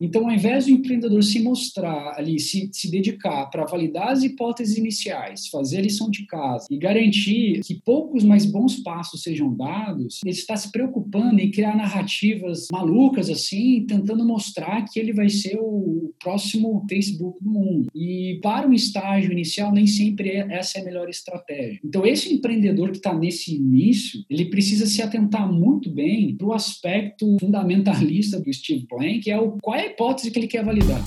Então, ao invés do empreendedor se mostrar ali, se, se dedicar para validar as hipóteses iniciais, fazer a lição de casa e garantir que poucos mais bons passos sejam dados, ele está se preocupando em criar narrativas malucas assim, tentando mostrar que ele vai ser o próximo Facebook do mundo. E para um estágio inicial, nem sempre é, essa é a melhor estratégia. Então, esse empreendedor que está nesse início, ele precisa se atentar muito bem para o aspecto fundamentalista do Steve Blank, que é o qual é hipótese que ele quer validar.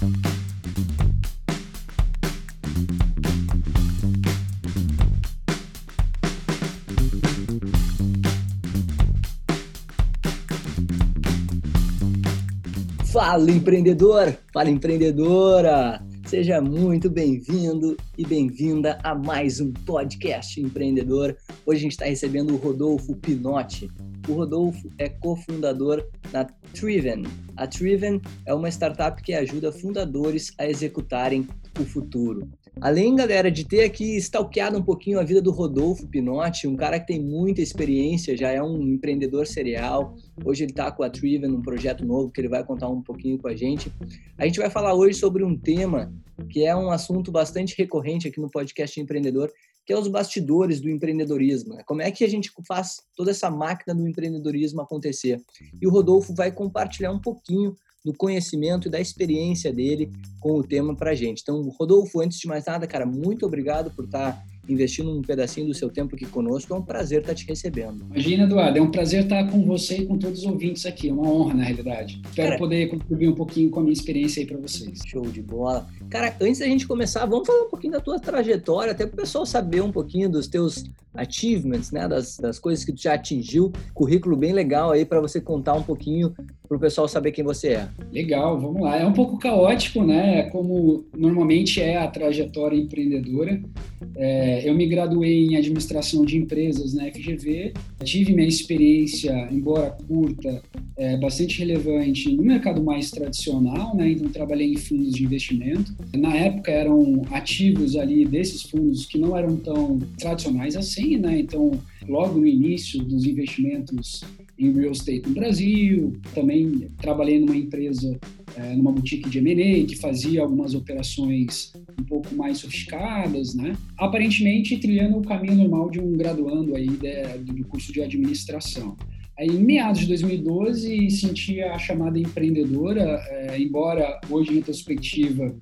Fala empreendedor, fala empreendedora. Seja muito bem-vindo e bem-vinda a mais um podcast empreendedor. Hoje a gente está recebendo o Rodolfo Pinotti. O Rodolfo é cofundador da Triven. A Triven é uma startup que ajuda fundadores a executarem o futuro. Além, galera, de ter aqui stalkeado um pouquinho a vida do Rodolfo Pinotti, um cara que tem muita experiência, já é um empreendedor serial. Hoje ele está com a Triven, um projeto novo que ele vai contar um pouquinho com a gente. A gente vai falar hoje sobre um tema que é um assunto bastante recorrente aqui no podcast Empreendedor, que é os bastidores do empreendedorismo. Né? Como é que a gente faz toda essa máquina do empreendedorismo acontecer? E o Rodolfo vai compartilhar um pouquinho do conhecimento e da experiência dele com o tema para a gente. Então, Rodolfo, antes de mais nada, cara, muito obrigado por estar tá investindo um pedacinho do seu tempo aqui conosco. É um prazer estar te recebendo. Imagina, Eduardo, é um prazer estar com você e com todos os ouvintes aqui. É uma honra, na realidade. Espero Cara, poder contribuir um pouquinho com a minha experiência aí para vocês. Show de bola. Cara, antes da gente começar, vamos falar um pouquinho da tua trajetória, até para o pessoal saber um pouquinho dos teus achievements, né, das, das coisas que tu já atingiu. Currículo bem legal aí para você contar um pouquinho para o pessoal saber quem você é. Legal, vamos lá. É um pouco caótico, né? Como normalmente é a trajetória empreendedora. É, eu me graduei em administração de empresas na FGV, tive minha experiência, embora curta, é, bastante relevante no mercado mais tradicional, né? Então trabalhei em fundos de investimento. Na época eram ativos ali desses fundos que não eram tão tradicionais assim, né? Então logo no início dos investimentos em real estate no Brasil, também trabalhei numa empresa, é, numa boutique de M&A que fazia algumas operações um pouco mais sofisticadas, né? Aparentemente trilhando o caminho normal de um graduando aí de, do curso de administração. Aí, em meados de 2012, senti a chamada empreendedora, é, embora hoje em retrospectiva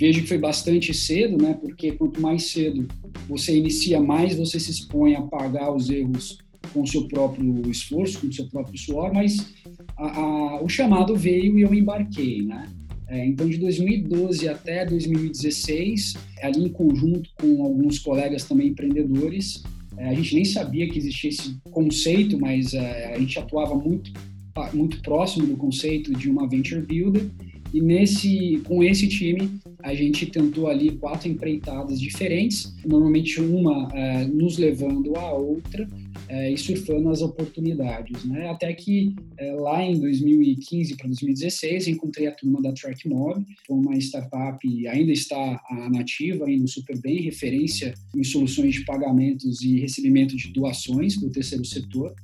vejo que foi bastante cedo, né? Porque quanto mais cedo você inicia, mais você se expõe a pagar os erros com seu próprio esforço, com seu próprio suor, mas a, a, o chamado veio e eu embarquei, né? É, então, de 2012 até 2016, ali em conjunto com alguns colegas também empreendedores, é, a gente nem sabia que existia esse conceito, mas é, a gente atuava muito, muito próximo do conceito de uma venture builder. E nesse, com esse time, a gente tentou ali quatro empreitadas diferentes, normalmente uma é, nos levando à outra, é, e surfando as oportunidades, né? Até que é, lá em 2015 para 2016 encontrei a turma da TrackMob, foi uma startup ainda está nativa, indo super bem, referência em soluções de pagamentos e recebimento de doações do terceiro setor.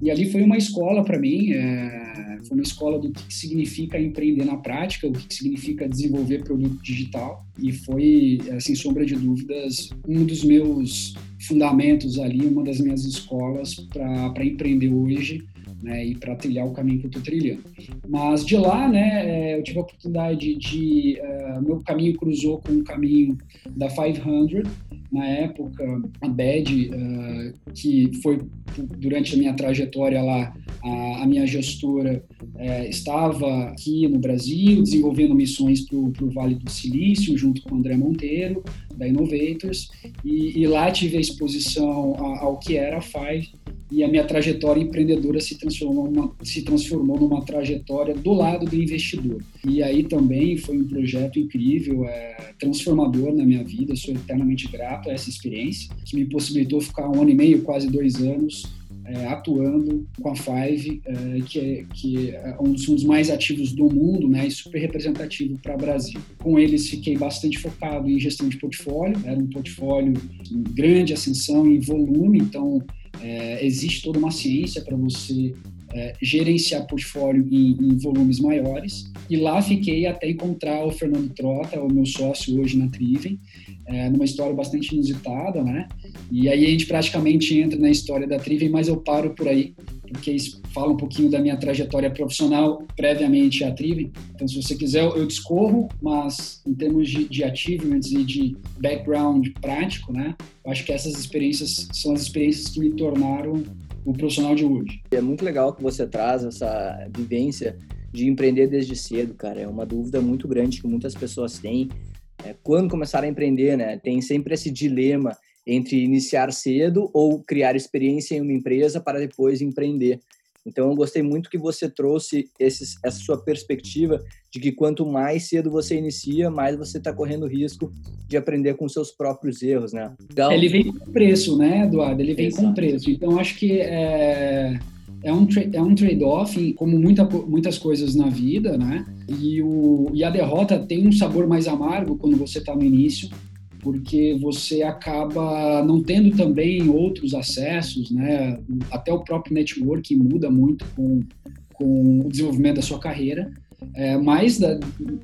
E ali foi uma escola para mim, é, foi uma escola do que significa empreender na prática, o que significa desenvolver produto digital. E foi, sem sombra de dúvidas, um dos meus fundamentos ali, uma das minhas escolas para empreender hoje. Né, e para trilhar o caminho que eu estou trilhando. Mas de lá, né, é, eu tive a oportunidade de. Uh, meu caminho cruzou com o caminho da 500, na época, a BED, uh, que foi durante a minha trajetória lá, a, a minha gestora uh, estava aqui no Brasil, desenvolvendo missões para o Vale do Silício, junto com o André Monteiro, da Innovators, e, e lá tive a exposição ao que era a FIVE, e a minha trajetória empreendedora se transformou numa, se transformou numa trajetória do lado do investidor. E aí também foi um projeto incrível, é, transformador na minha vida, sou eternamente grato a essa experiência, que me possibilitou ficar um ano e meio, quase dois anos, é, atuando com a Five, é, que, é, que é um dos mais ativos do mundo né, e super representativo para o Brasil. Com eles, fiquei bastante focado em gestão de portfólio, era um portfólio em grande ascensão em volume, então é, existe toda uma ciência para você é, gerenciar portfólio em, em, volumes maiores. E lá fiquei até encontrar o Fernando Trota, o meu sócio hoje na Triven, é, numa história bastante inusitada, né? E aí a gente praticamente entra na história da Triven, mas eu paro por aí, porque fala um pouquinho da minha trajetória profissional previamente à Triven. Então, se você quiser, eu discorro, mas em termos de, de achievements e de background prático, né? Eu acho que essas experiências são as experiências que me tornaram o profissional de hoje. É muito legal que você traz essa vivência de empreender desde cedo, cara. É uma dúvida muito grande que muitas pessoas têm. É, quando começar a empreender, né? Tem sempre esse dilema entre iniciar cedo ou criar experiência em uma empresa para depois empreender. Então, eu gostei muito que você trouxe esses, essa sua perspectiva de que quanto mais cedo você inicia, mais você está correndo risco de aprender com seus próprios erros, né? Ele vem com preço, né, Eduardo? Ele vem Exato. com preço. Então, acho que é, é um, é um trade-off, como muita, muitas coisas na vida, né? E, o, e a derrota tem um sabor mais amargo quando você está no início, porque você acaba não tendo também outros acessos, né? Até o próprio networking muda muito com, com o desenvolvimento da sua carreira. É, mas da,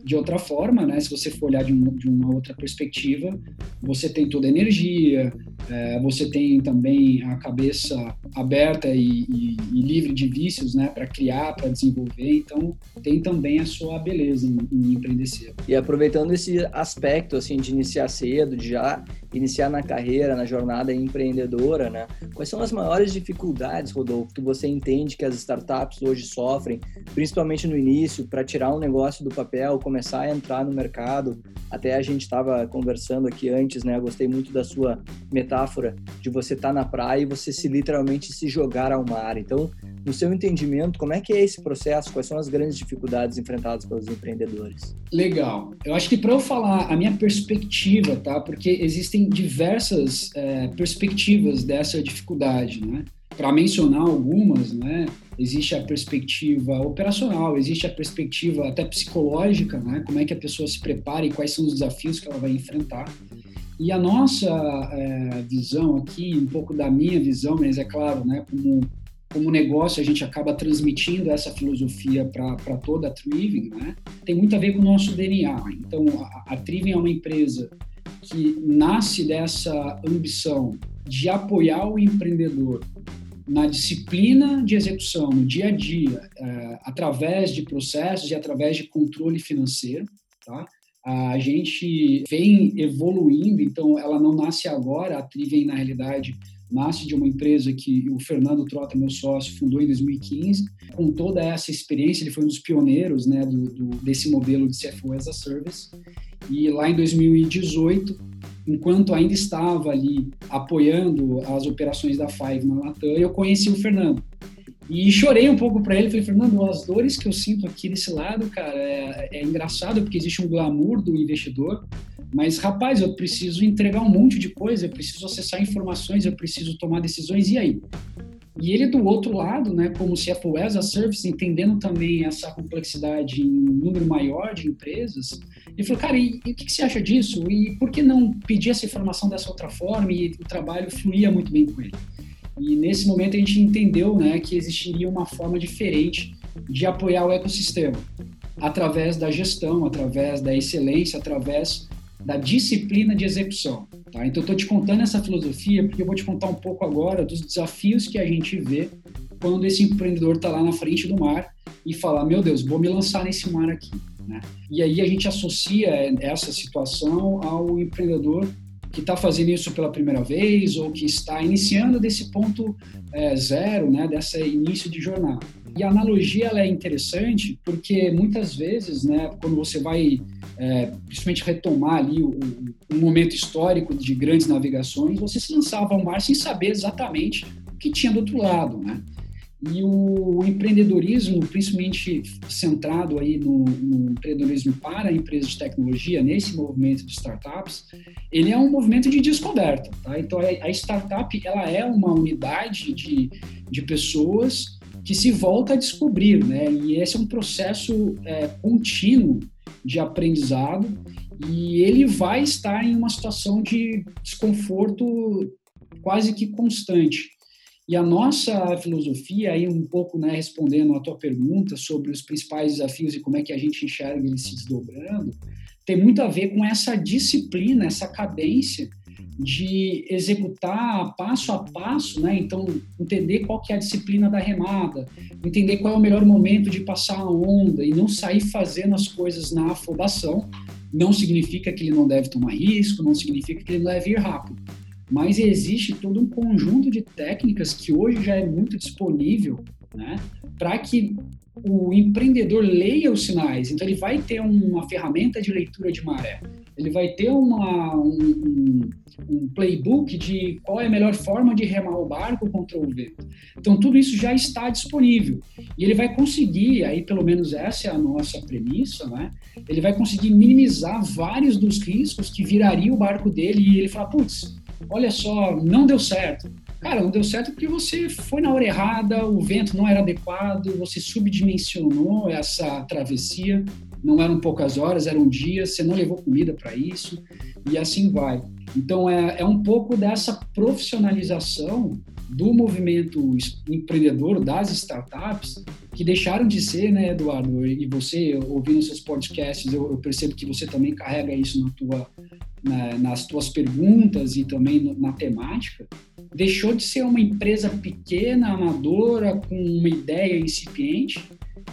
de outra forma, né, se você for olhar de, um, de uma outra perspectiva, você tem toda a energia, é, você tem também a cabeça aberta e, e, e livre de vícios, né, para criar, para desenvolver. Então, tem também a sua beleza em, em, empreender cedo. E aproveitando esse aspecto assim de iniciar cedo, de já iniciar na carreira, na jornada empreendedora, né? Quais são as maiores dificuldades, Rodolfo, que você entende que as startups hoje sofrem, principalmente no início, para tirar um negócio do papel, começar a entrar no mercado? Até a gente estava conversando aqui antes, né? Eu gostei muito da sua metáfora de você estar tá na praia e você se literalmente se jogar ao mar. Então, no seu entendimento, como é que é esse processo? Quais são as grandes dificuldades enfrentadas pelos empreendedores? Legal. Eu acho que para eu falar a minha perspectiva, tá? Porque existem diversas é, perspectivas dessa dificuldade, né? Para mencionar algumas, né? Existe a perspectiva operacional, existe a perspectiva até psicológica, né? Como é que a pessoa se prepara e quais são os desafios que ela vai enfrentar. E a nossa é, visão aqui, um pouco da minha visão, mas é claro, né? Como como negócio a gente acaba transmitindo essa filosofia para toda a Triving, né? tem muito a ver com o nosso DNA. Então, a, a Triving é uma empresa que nasce dessa ambição de apoiar o empreendedor na disciplina de execução, no dia a dia, é, através de processos e através de controle financeiro. Tá? A gente vem evoluindo, então ela não nasce agora, a Trivem, na realidade, nasce de uma empresa que o Fernando Trota, meu sócio, fundou em 2015. Com toda essa experiência, ele foi um dos pioneiros né, do, do, desse modelo de CFO as a Service. E lá em 2018, enquanto ainda estava ali apoiando as operações da Five na Latam, eu conheci o Fernando. E chorei um pouco para ele, falei, Fernando, as dores que eu sinto aqui desse lado, cara, é, é engraçado porque existe um glamour do investidor, mas, rapaz, eu preciso entregar um monte de coisa, eu preciso acessar informações, eu preciso tomar decisões, e aí? E ele do outro lado, né, como CFO as a Service, entendendo também essa complexidade em número maior de empresas, ele falou, cara, e, e o que, que, você acha disso? E por que não pedir essa informação dessa outra forma? E o trabalho fluía muito bem com ele. E nesse momento a gente entendeu né, que existiria uma forma diferente de apoiar o ecossistema, através da gestão, através da excelência, através da disciplina de execução. Tá? Então, eu estou te contando essa filosofia porque eu vou te contar um pouco agora dos desafios que a gente vê quando esse empreendedor está lá na frente do mar e fala: Meu Deus, vou me lançar nesse mar aqui. Né? E aí a gente associa essa situação ao empreendedor que está fazendo isso pela primeira vez ou que está iniciando desse ponto é, zero, né, desse início de jornada. E a analogia ela é interessante porque muitas vezes, né, quando você vai é, principalmente retomar ali o, o, momento histórico de grandes navegações, você se lançava ao mar sem saber exatamente o que tinha do outro lado, né? E o empreendedorismo, principalmente centrado aí no, no empreendedorismo para empresas de tecnologia, nesse movimento de startups, ele é um movimento de descoberta. Tá? Então, a startup ela é uma unidade de, de pessoas que se volta a descobrir, né? E esse é um processo é, contínuo de aprendizado e ele vai estar em uma situação de desconforto quase que constante. E a nossa filosofia, aí um pouco né, respondendo a tua pergunta sobre os principais desafios e como é que a gente enxerga eles se desdobrando, tem muito a ver com essa disciplina, essa cadência de executar passo a passo, né? Então, entender qual que é a disciplina da remada, entender qual é o melhor momento de passar a onda e não sair fazendo as coisas na afobação. Não significa que ele não deve tomar risco, não significa que ele não deve ir rápido. Mas existe todo um conjunto de técnicas que hoje já é muito disponível, né? Para que o empreendedor leia os sinais. Então, ele vai ter uma ferramenta de leitura de maré ele vai ter uma, um, um, playbook de qual é a melhor forma de remar o barco contra o vento. Então, tudo isso já está disponível. E ele vai conseguir, aí pelo menos essa é a nossa premissa, né? Ele vai conseguir minimizar vários dos riscos que viraria o barco dele e ele fala, putz, olha só, não deu certo. Cara, não deu certo porque você foi na hora errada, o vento não era adequado, você subdimensionou essa travessia não eram poucas horas, eram dias, você não levou comida para isso, e assim vai. Então, é, é um pouco dessa profissionalização do movimento empreendedor, das startups, que deixaram de ser, né, Eduardo? E você, ouvindo seus podcasts, eu, eu percebo que você também carrega isso na tua, na, nas tuas perguntas e também no, na temática. Deixou de ser uma empresa pequena, amadora, com uma ideia incipiente,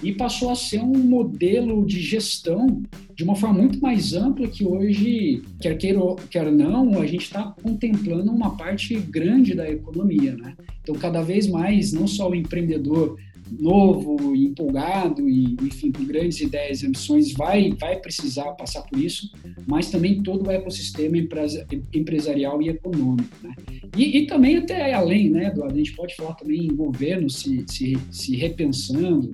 e passou a ser um modelo de gestão de uma forma muito mais ampla que hoje, quer queira quer não, a gente está contemplando uma parte grande da economia, né? Então, cada vez mais, não só o empreendedor novo, empolgado e, enfim, com grandes ideias e ambições vai, vai precisar passar por isso, mas também todo o ecossistema empresarial e econômico, né? E, e também até além, né, Eduardo? A gente pode falar também em governo se, se, se repensando,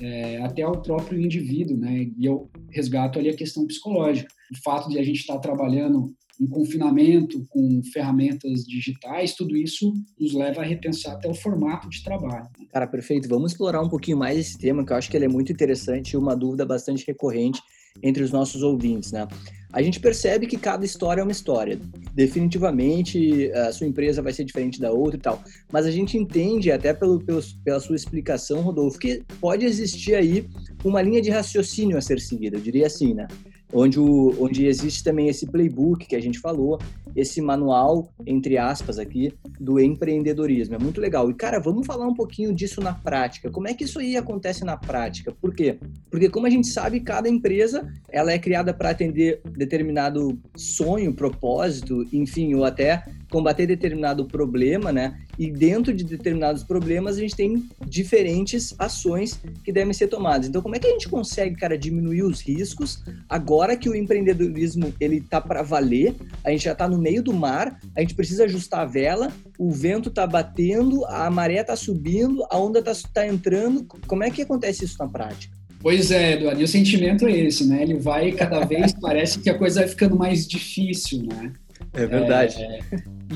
é, até ao próprio indivíduo, né? E eu resgato ali a questão psicológica. O fato de a gente estar trabalhando em confinamento com ferramentas digitais, tudo isso nos leva a repensar até o formato de trabalho. Né? Cara, perfeito. Vamos explorar um pouquinho mais esse tema, que eu acho que ele é muito interessante e uma dúvida bastante recorrente entre os nossos ouvintes, né? A gente percebe que cada história é uma história. Definitivamente, a sua empresa vai ser diferente da outra e tal. Mas a gente entende, até pelo, pelo, pela sua explicação, Rodolfo, que pode existir aí uma linha de raciocínio a ser seguida, eu diria assim, né? Onde, o, onde existe também esse playbook que a gente falou, esse manual, entre aspas, aqui, do empreendedorismo. É muito legal. E, cara, vamos falar um pouquinho disso na prática. Como é que isso aí acontece na prática? Por quê? Porque, como a gente sabe, cada empresa ela é criada para atender determinado sonho, propósito, enfim, ou até combater determinado problema, né? E dentro de determinados problemas a gente tem diferentes ações que devem ser tomadas. Então, como é que a gente consegue, cara, diminuir os riscos agora que o empreendedorismo ele tá para valer? A gente já está no meio do mar, a gente precisa ajustar a vela, o vento tá batendo, a maré tá subindo, a onda tá, tá entrando. Como é que acontece isso na prática? Pois é, Eduardo, e o sentimento é esse, né? Ele vai cada vez, parece que a coisa vai ficando mais difícil, né? É verdade. É,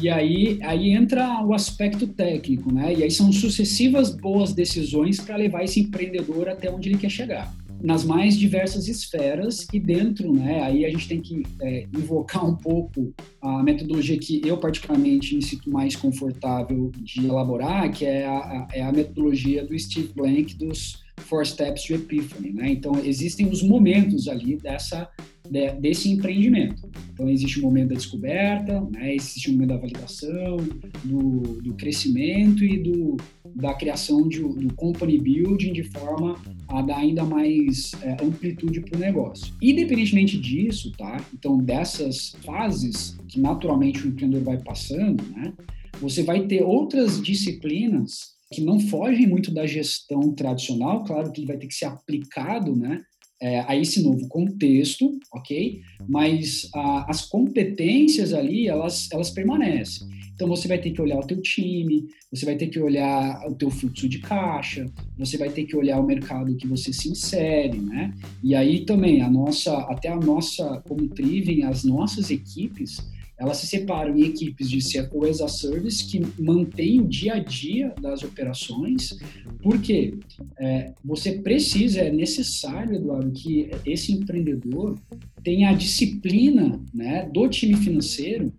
e aí, aí entra o aspecto técnico, né? E aí são sucessivas boas decisões para levar esse empreendedor até onde ele quer chegar nas mais diversas esferas e dentro, né, aí a gente tem que é, invocar um pouco a metodologia que eu particularmente me sinto mais confortável de elaborar, que é a, é a metodologia do Steve Blank dos Four Steps to Epiphany, né? Então existem os momentos ali dessa de, desse empreendimento. Então existe o momento da descoberta, né? Existe o momento da validação, do, do crescimento e do, da criação de, do company building de forma a dar ainda mais é, amplitude para o negócio. Independentemente disso, tá? Então dessas fases que naturalmente o empreendedor vai passando, né? Você vai ter outras disciplinas que não fogem muito da gestão tradicional, claro que vai ter que ser aplicado né, é, a esse novo contexto, ok? Mas a, as competências ali, elas, elas permanecem. Então você vai ter que olhar o teu time, você vai ter que olhar o teu fluxo de caixa, você vai ter que olhar o mercado que você se insere, né? E aí também a nossa, até a nossa, como Triven, as nossas equipes, elas se separam em equipes de CFO as a Service que mantém o dia a dia das operações, porque é, você precisa, é necessário, Eduardo, que esse empreendedor tenha a disciplina né, do time financeiro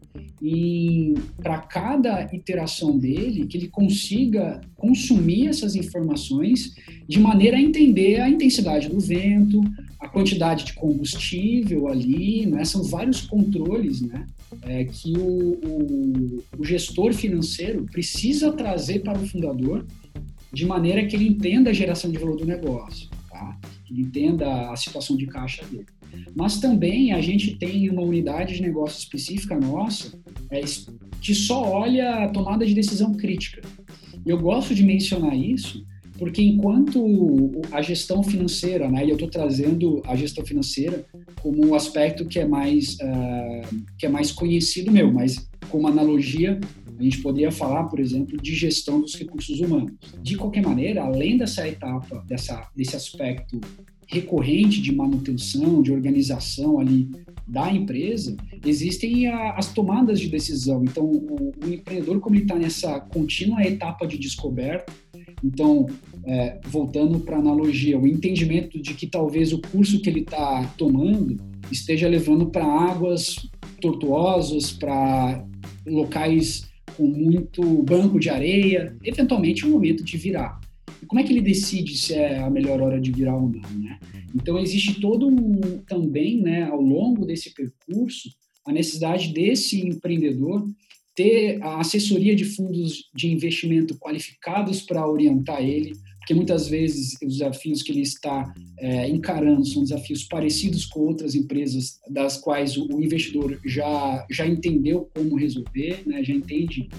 para cada iteração dele, que ele consiga consumir essas informações de maneira a entender a intensidade do vento, a quantidade de combustível ali, né? são vários controles né? É, que o, o, o gestor financeiro precisa trazer para o fundador de maneira que ele entenda a geração de valor do negócio, tá? ele entenda a situação de caixa dele. Mas também a gente tem uma unidade de negócio específica nossa é, que só olha a tomada de decisão crítica. Eu gosto de mencionar isso porque enquanto a gestão financeira, né, e eu estou trazendo a gestão financeira como um aspecto que é mais uh, que é mais conhecido meu, mas como analogia a gente poderia falar, por exemplo, de gestão dos recursos humanos. De qualquer maneira, além dessa etapa, dessa, desse aspecto recorrente de manutenção, de organização ali da empresa, existem a, as tomadas de decisão. Então, o, o empreendedor, como ele está nessa contínua etapa de descoberta, então, é, voltando para a analogia, o entendimento de que talvez o curso que ele está tomando esteja levando para águas tortuosas, para locais com muito banco de areia, eventualmente é o momento de virar. E como é que ele decide se é a melhor hora de virar ou não, né? Então existe todo um também, né, ao longo desse percurso, a necessidade desse empreendedor ter a assessoria de fundos de investimento qualificados para orientar ele, porque muitas vezes os desafios que ele está é, encarando são desafios parecidos com outras empresas das quais o, investidor já, já entendeu como resolver, né, já entende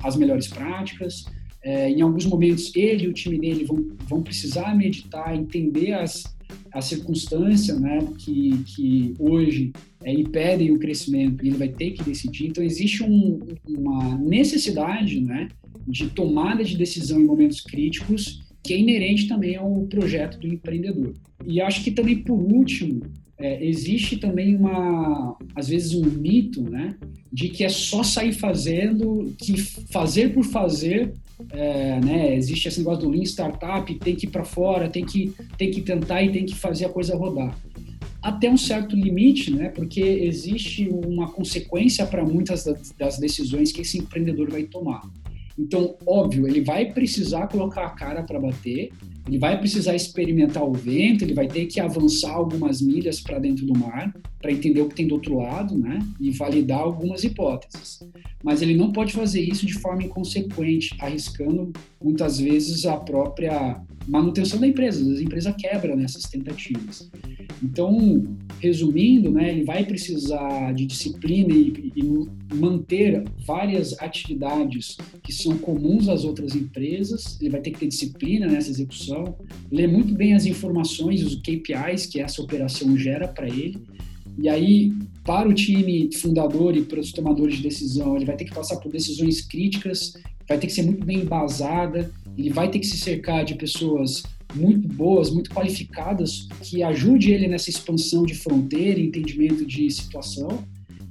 as melhores práticas. É, em alguns momentos, ele e o time dele vão, vão precisar meditar, entender as, a circunstância né, que, que hoje impedem o crescimento e ele vai ter que decidir. Então, existe um, uma necessidade né, de tomada de decisão em momentos críticos que é inerente também ao projeto do empreendedor. E acho que também, por último, é, existe também uma, às vezes, um mito, né, de que é só sair fazendo, que fazer por fazer, é, né, existe esse negócio do Lean Startup, tem que ir para fora, tem que, tem que tentar e tem que fazer a coisa rodar. Até um certo limite, né, porque existe uma consequência para muitas das decisões que esse empreendedor vai tomar. Então, óbvio, ele vai precisar colocar a cara para bater, ele vai precisar experimentar o vento, ele vai ter que avançar algumas milhas para dentro do mar para entender o que tem do outro lado, né? E validar algumas hipóteses. Mas ele não pode fazer isso de forma inconsequente, arriscando muitas vezes a própria manutenção da empresa. A empresa quebra nessas tentativas. Então, resumindo, né, ele vai precisar de disciplina e, e, manter várias atividades que são comuns às outras empresas. Ele vai ter que ter disciplina nessa execução, ler muito bem as informações, os KPIs que essa operação gera para ele. E aí, para o time fundador e para os tomadores de decisão, ele vai ter que passar por decisões críticas, vai ter que ser muito bem embasada, ele vai ter que se cercar de pessoas muito boas, muito qualificadas, que ajude ele nessa expansão de fronteira, entendimento de situação.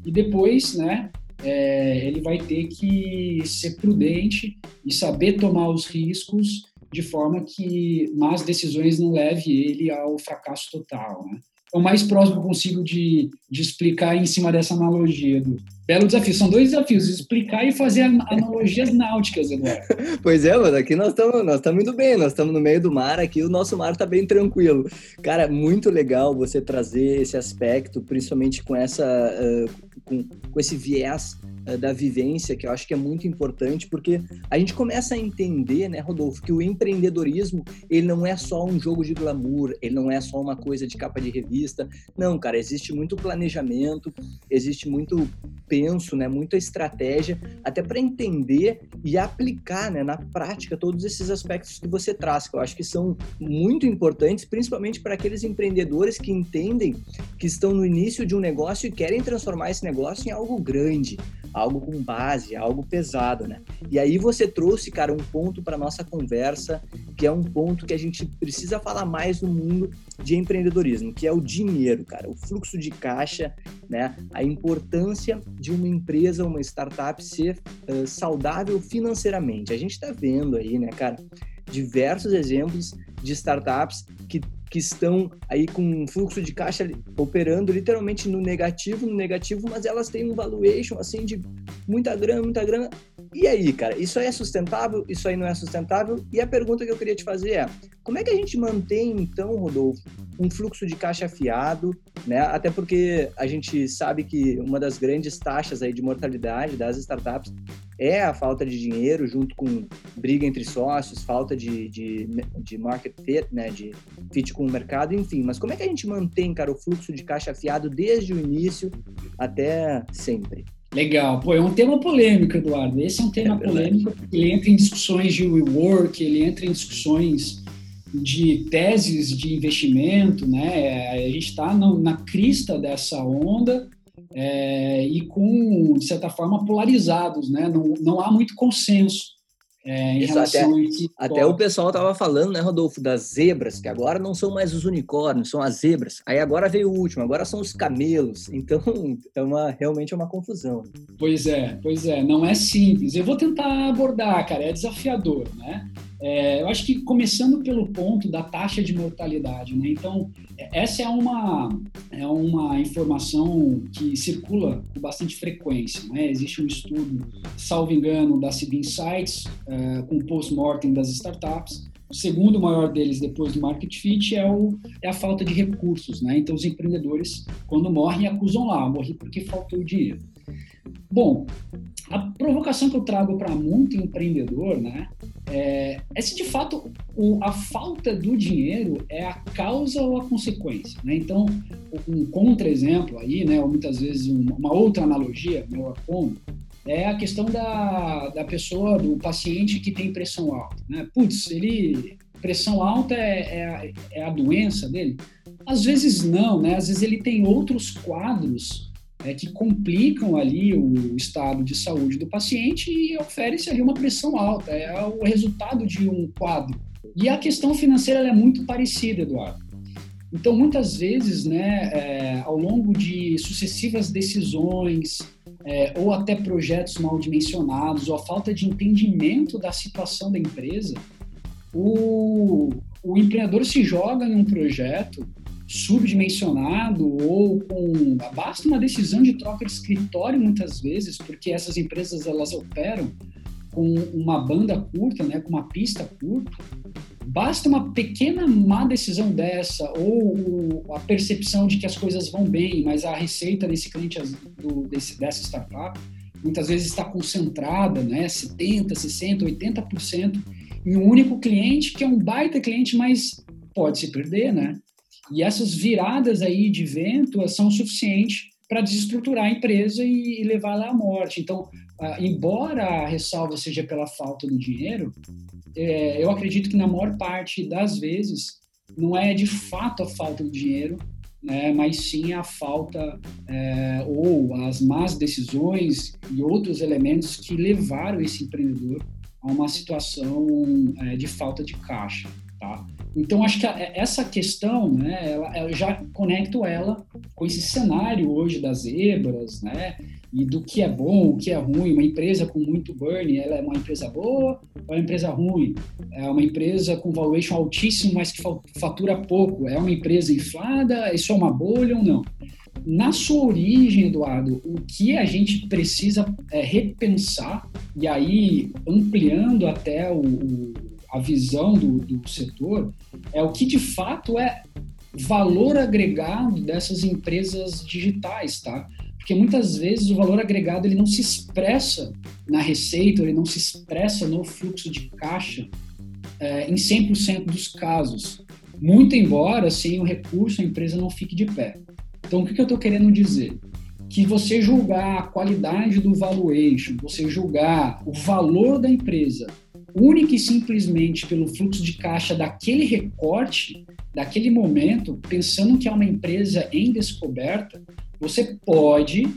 E depois, né, é, ele vai ter que ser prudente e saber tomar os riscos de forma que más decisões não leve ele ao fracasso total, né? É o mais próximo que eu consigo de, de explicar em cima dessa analogia do belo desafio. São dois desafios, explicar e fazer analogias náuticas, Eduardo. Pois é, mano, aqui nós estamos nós indo bem, nós estamos no meio do mar, aqui o nosso mar está bem tranquilo. Cara, muito legal você trazer esse aspecto, principalmente com essa uh, com, com esse viés da vivência, que eu acho que é muito importante, porque a gente começa a entender, né, Rodolfo, que o empreendedorismo, ele não é só um jogo de glamour, ele não é só uma coisa de capa de revista. Não, cara, existe muito planejamento, existe muito penso, né, muita estratégia, até para entender e aplicar, né, na prática todos esses aspectos que você traz, que eu acho que são muito importantes, principalmente para aqueles empreendedores que entendem que estão no início de um negócio e querem transformar esse negócio em algo grande, algo com base, algo pesado, né? E aí você trouxe, cara, um ponto para nossa conversa, que é um ponto que a gente precisa falar mais no mundo de empreendedorismo, que é o dinheiro, cara, o fluxo de caixa, né? A importância de uma empresa, uma startup ser uh, saudável financeiramente. A gente está vendo aí, né, cara, diversos exemplos de startups que que estão aí com um fluxo de caixa operando literalmente no negativo, no negativo, mas elas têm um valuation assim de muita grana, muita grana. E aí, cara, isso aí é sustentável? Isso aí não é sustentável? E a pergunta que eu queria te fazer é: como é que a gente mantém, então, Rodolfo, um fluxo de caixa afiado, né? Até porque a gente sabe que uma das grandes taxas aí de mortalidade das startups é a falta de dinheiro, junto com briga entre sócios, falta de, de, de market fit, né? De fit com o mercado, enfim. Mas como é que a gente mantém, cara, o fluxo de caixa afiado desde o início até sempre? Legal. Pô, é um tema polêmico, Eduardo. Esse é um tema é polêmico, porque ele entra em discussões de rework, ele entra em discussões de teses de investimento, né? A gente está na crista dessa onda é, e com, de certa forma, polarizados, né? Não, não há muito consenso é, Isso, até, até o pessoal estava falando, né, Rodolfo, das zebras, que agora não são mais os unicórnios, são as zebras. Aí agora veio o último, agora são os camelos. Então, é uma, realmente é uma confusão. Pois é, pois é, não é simples. Eu vou tentar abordar, cara, é desafiador, né? É, eu acho que começando pelo ponto da taxa de mortalidade, né? Então, essa é uma, é uma informação que circula com bastante frequência, né? Existe um estudo, salvo engano, da CB Insights, é, com post-mortem das startups. O segundo maior deles, depois do market fit, é, o, é a falta de recursos, né? Então, os empreendedores, quando morrem, acusam lá, morri porque faltou dinheiro. Bom, a provocação que eu trago para muito empreendedor, né, é, é se de fato o, a falta do dinheiro é a causa ou a consequência, né? Então, um contra-exemplo aí, né, ou muitas vezes uma outra analogia, meu como, é a questão da, da pessoa, do paciente que tem pressão alta, né? Putz, ele pressão alta é, é, é a doença dele? Às vezes não, né? Às vezes ele tem outros quadros é, que complicam ali o estado de saúde do paciente e oferece ali uma pressão alta. É o resultado de um quadro. E a questão financeira é muito parecida, Eduardo. Então, muitas vezes, né, é, ao longo de sucessivas decisões, é, ou até projetos mal dimensionados, ou a falta de entendimento da situação da empresa, o, o empreendedor se joga em um projeto subdimensionado ou com basta uma decisão de troca de escritório muitas vezes, porque essas empresas elas operam com uma banda curta, né, com uma pista curta. Basta uma pequena má decisão dessa ou a percepção de que as coisas vão bem, mas a receita desse cliente do, desse, dessa startup muitas vezes está concentrada, né, 70, 60, 80% em um único cliente que é um baita cliente, mas pode se perder, né? E essas viradas aí de vento são suficientes para desestruturar a empresa e, levá-la à morte. Então, embora a ressalva seja pela falta do dinheiro, é, eu acredito que na maior parte das vezes não é de fato a falta do dinheiro, né, mas sim a falta é, ou as más decisões e outros elementos que levaram esse empreendedor a uma situação é, de falta de caixa. Tá? Então, acho que essa questão, né, ela, eu já conecto ela com esse cenário hoje das zebras, né, e do que é bom, o que é ruim. Uma empresa com muito burn, ela é uma empresa boa ou é uma empresa ruim? É uma empresa com valuation altíssimo, mas que fatura pouco. É uma empresa inflada? Isso é uma bolha ou não? Na sua origem, Eduardo, o que a gente precisa é repensar, e aí ampliando até o, o a visão do, do setor, é o que de fato é valor agregado dessas empresas digitais, tá? Porque muitas vezes o valor agregado ele não se expressa na receita, ele não se expressa no fluxo de caixa é, em 100% dos casos. Muito embora, sem o recurso, a empresa não fique de pé. Então, o que, que eu estou querendo dizer? Que você julgar a qualidade do valuation, você julgar o valor da empresa única e simplesmente pelo fluxo de caixa daquele recorte, daquele momento, pensando que é uma empresa em descoberta, você pode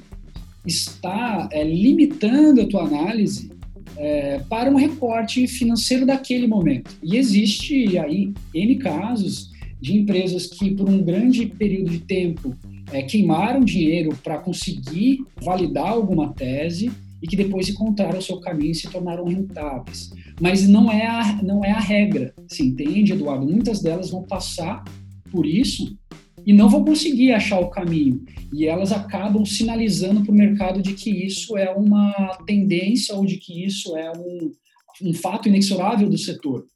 estar é, limitando a tua análise é, para um recorte financeiro daquele momento. E existe aí N casos de empresas que, por um grande período de tempo, é, queimaram dinheiro para conseguir validar alguma tese e que depois encontraram o seu caminho e se tornaram rentáveis. Mas não é a, não é a regra, se entende, Eduardo? Muitas delas vão passar por isso e não vão conseguir achar o caminho. E elas acabam sinalizando para o mercado de que isso é uma tendência ou de que isso é um, um fato inexorável do setor.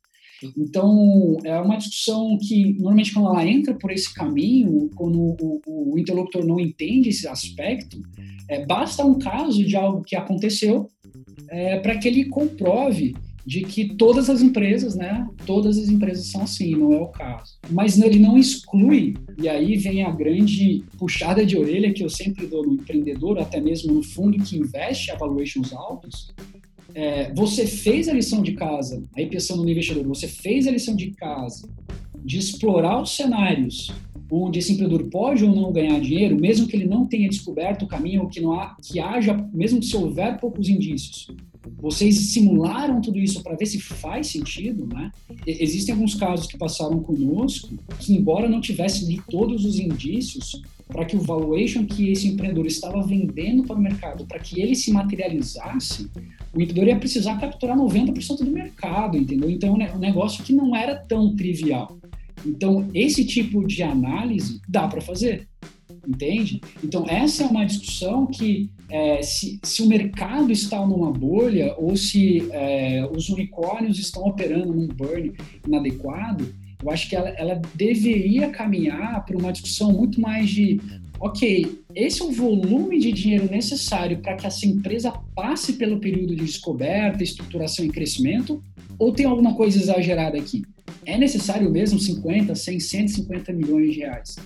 Então, é uma discussão que, normalmente, quando ela entra por esse caminho, quando o, o, o interlocutor não entende esse aspecto, é, basta um caso de algo que aconteceu é, para que ele comprove de que todas as empresas, né, todas as empresas são assim, não é o caso. Mas ele não exclui, e aí vem a grande puxada de orelha que eu sempre dou no empreendedor, até mesmo no fundo que investe a valuations altos, é, você fez a lição de casa, aí pensando no investidor, você fez a lição de casa de explorar os cenários onde esse empreendedor pode ou não ganhar dinheiro, mesmo que ele não tenha descoberto o caminho, ou que, não há, que haja, mesmo se houver poucos indícios, vocês simularam tudo isso para ver se faz sentido, né? Existem alguns casos que passaram conosco que, embora não tivesse lido todos os indícios, para que o valuation que esse empreendedor estava vendendo para o mercado, para que ele se materializasse, o empreendedor ia precisar capturar 90% do mercado, entendeu? Então, é um negócio que não era tão trivial. Então, esse tipo de análise dá para fazer entende? Então, essa é uma discussão que, é, se, se, o mercado está numa bolha ou se é, os unicórnios estão operando num burn inadequado, eu acho que ela, ela deveria caminhar para uma discussão muito mais de ok, esse é o volume de dinheiro necessário para que essa empresa passe pelo período de descoberta, estruturação e crescimento, ou tem alguma coisa exagerada aqui? É necessário mesmo 50, 100, 150 milhões de reais?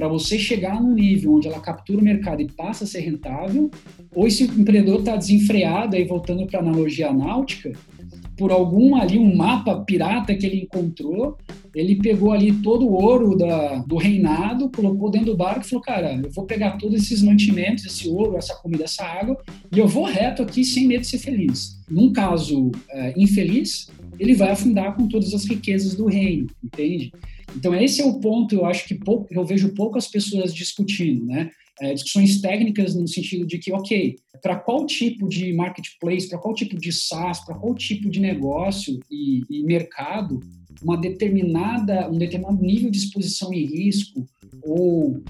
Para você chegar num nível onde ela captura o mercado e passa a ser rentável, ou esse empreendedor está desenfreado, aí voltando para a analogia náutica, por algum ali, um mapa pirata que ele encontrou, ele pegou ali todo o ouro da, do reinado, colocou dentro do barco e falou, cara, eu vou pegar todos esses mantimentos, esse ouro, essa comida, essa água, e eu vou reto aqui sem medo de ser feliz. Num caso é, infeliz, ele vai afundar com todas as riquezas do reino, entende? Então, esse é o ponto, eu acho que pouco, eu vejo poucas pessoas discutindo, né? É, discussões técnicas no sentido de que, ok, para qual tipo de marketplace, para qual tipo de SaaS, para qual tipo de negócio e, e, mercado, uma determinada, um determinado nível de exposição e risco ou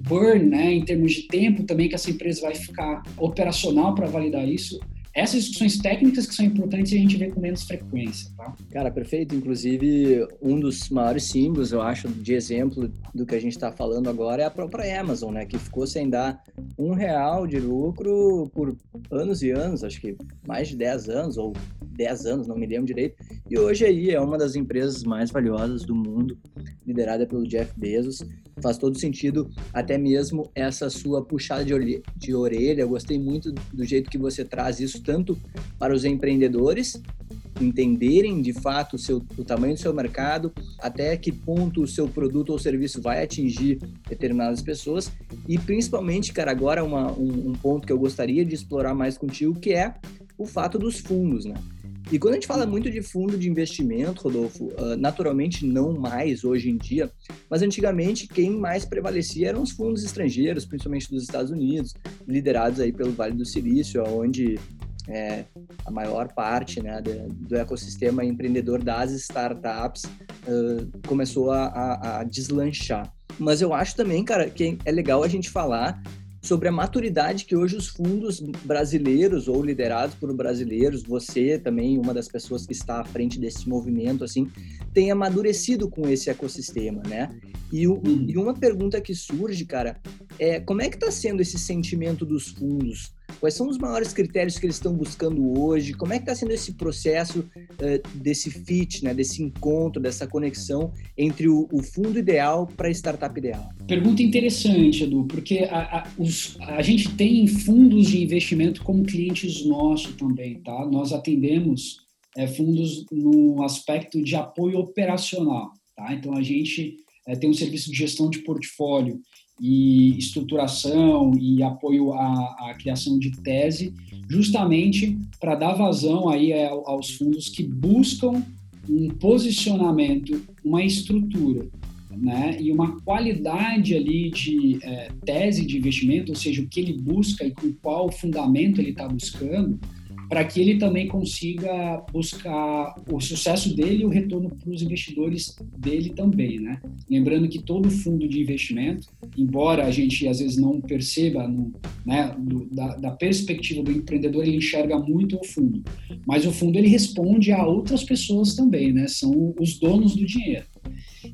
burn, né, em termos de tempo também que essa empresa vai ficar operacional para validar isso, essas discussões técnicas que são importantes a gente vê com menos frequência, tá? Cara, perfeito. Inclusive, um dos maiores símbolos, eu acho, de exemplo do que a gente está falando agora é a própria Amazon, né? Que ficou sem dar um real de lucro por anos e anos, acho que mais de 10 anos, ou 10 anos, não me lembro direito. E hoje aí é uma das empresas mais valiosas do mundo, liderada pelo Jeff Bezos. Faz todo sentido, até mesmo essa sua puxada de, de orelha. Eu gostei muito do jeito que você traz isso, tanto para os empreendedores entenderem de fato o, seu, o tamanho do seu mercado, até que ponto o seu produto ou serviço vai atingir determinadas pessoas e principalmente, cara, agora uma, um, um ponto que eu gostaria de explorar mais contigo, que é o fato dos fundos, né? E quando a gente fala muito de fundo de investimento, Rodolfo, uh, naturalmente não mais hoje em dia, mas antigamente quem mais prevalecia eram os fundos estrangeiros, principalmente dos Estados Unidos, liderados aí pelo Vale do Silício, onde é, a maior parte né, do ecossistema empreendedor das startups uh, começou a, a, a deslanchar. Mas eu acho também, cara, que é legal a gente falar sobre a maturidade que hoje os fundos brasileiros ou liderados por brasileiros, você também uma das pessoas que está à frente desse movimento assim, tem amadurecido com esse ecossistema, né? E, o, uhum. e uma pergunta que surge, cara, é como é que está sendo esse sentimento dos fundos Quais são os maiores critérios que eles estão buscando hoje? Como é que está sendo esse processo uh, desse fit, né, desse encontro, dessa conexão entre o, o fundo ideal para a startup ideal? Pergunta interessante, Edu, porque a, a, os, a gente tem fundos de investimento como clientes nossos também, tá? Nós atendemos é, fundos no aspecto de apoio operacional, tá? Então a gente é, tem um serviço de gestão de portfólio e estruturação e apoio à, à criação de tese, justamente para dar vazão aí aos fundos que buscam um posicionamento, uma estrutura, né, e uma qualidade ali de é, tese de investimento, ou seja, o que ele busca e com qual fundamento ele está buscando, para que ele também consiga buscar o sucesso dele e o retorno para os investidores dele também, né? Lembrando que todo fundo de investimento, embora a gente às vezes não perceba, no, né, do, da, da, perspectiva do empreendedor, ele enxerga muito o fundo, mas o fundo ele responde a outras pessoas também, né? São os donos do dinheiro.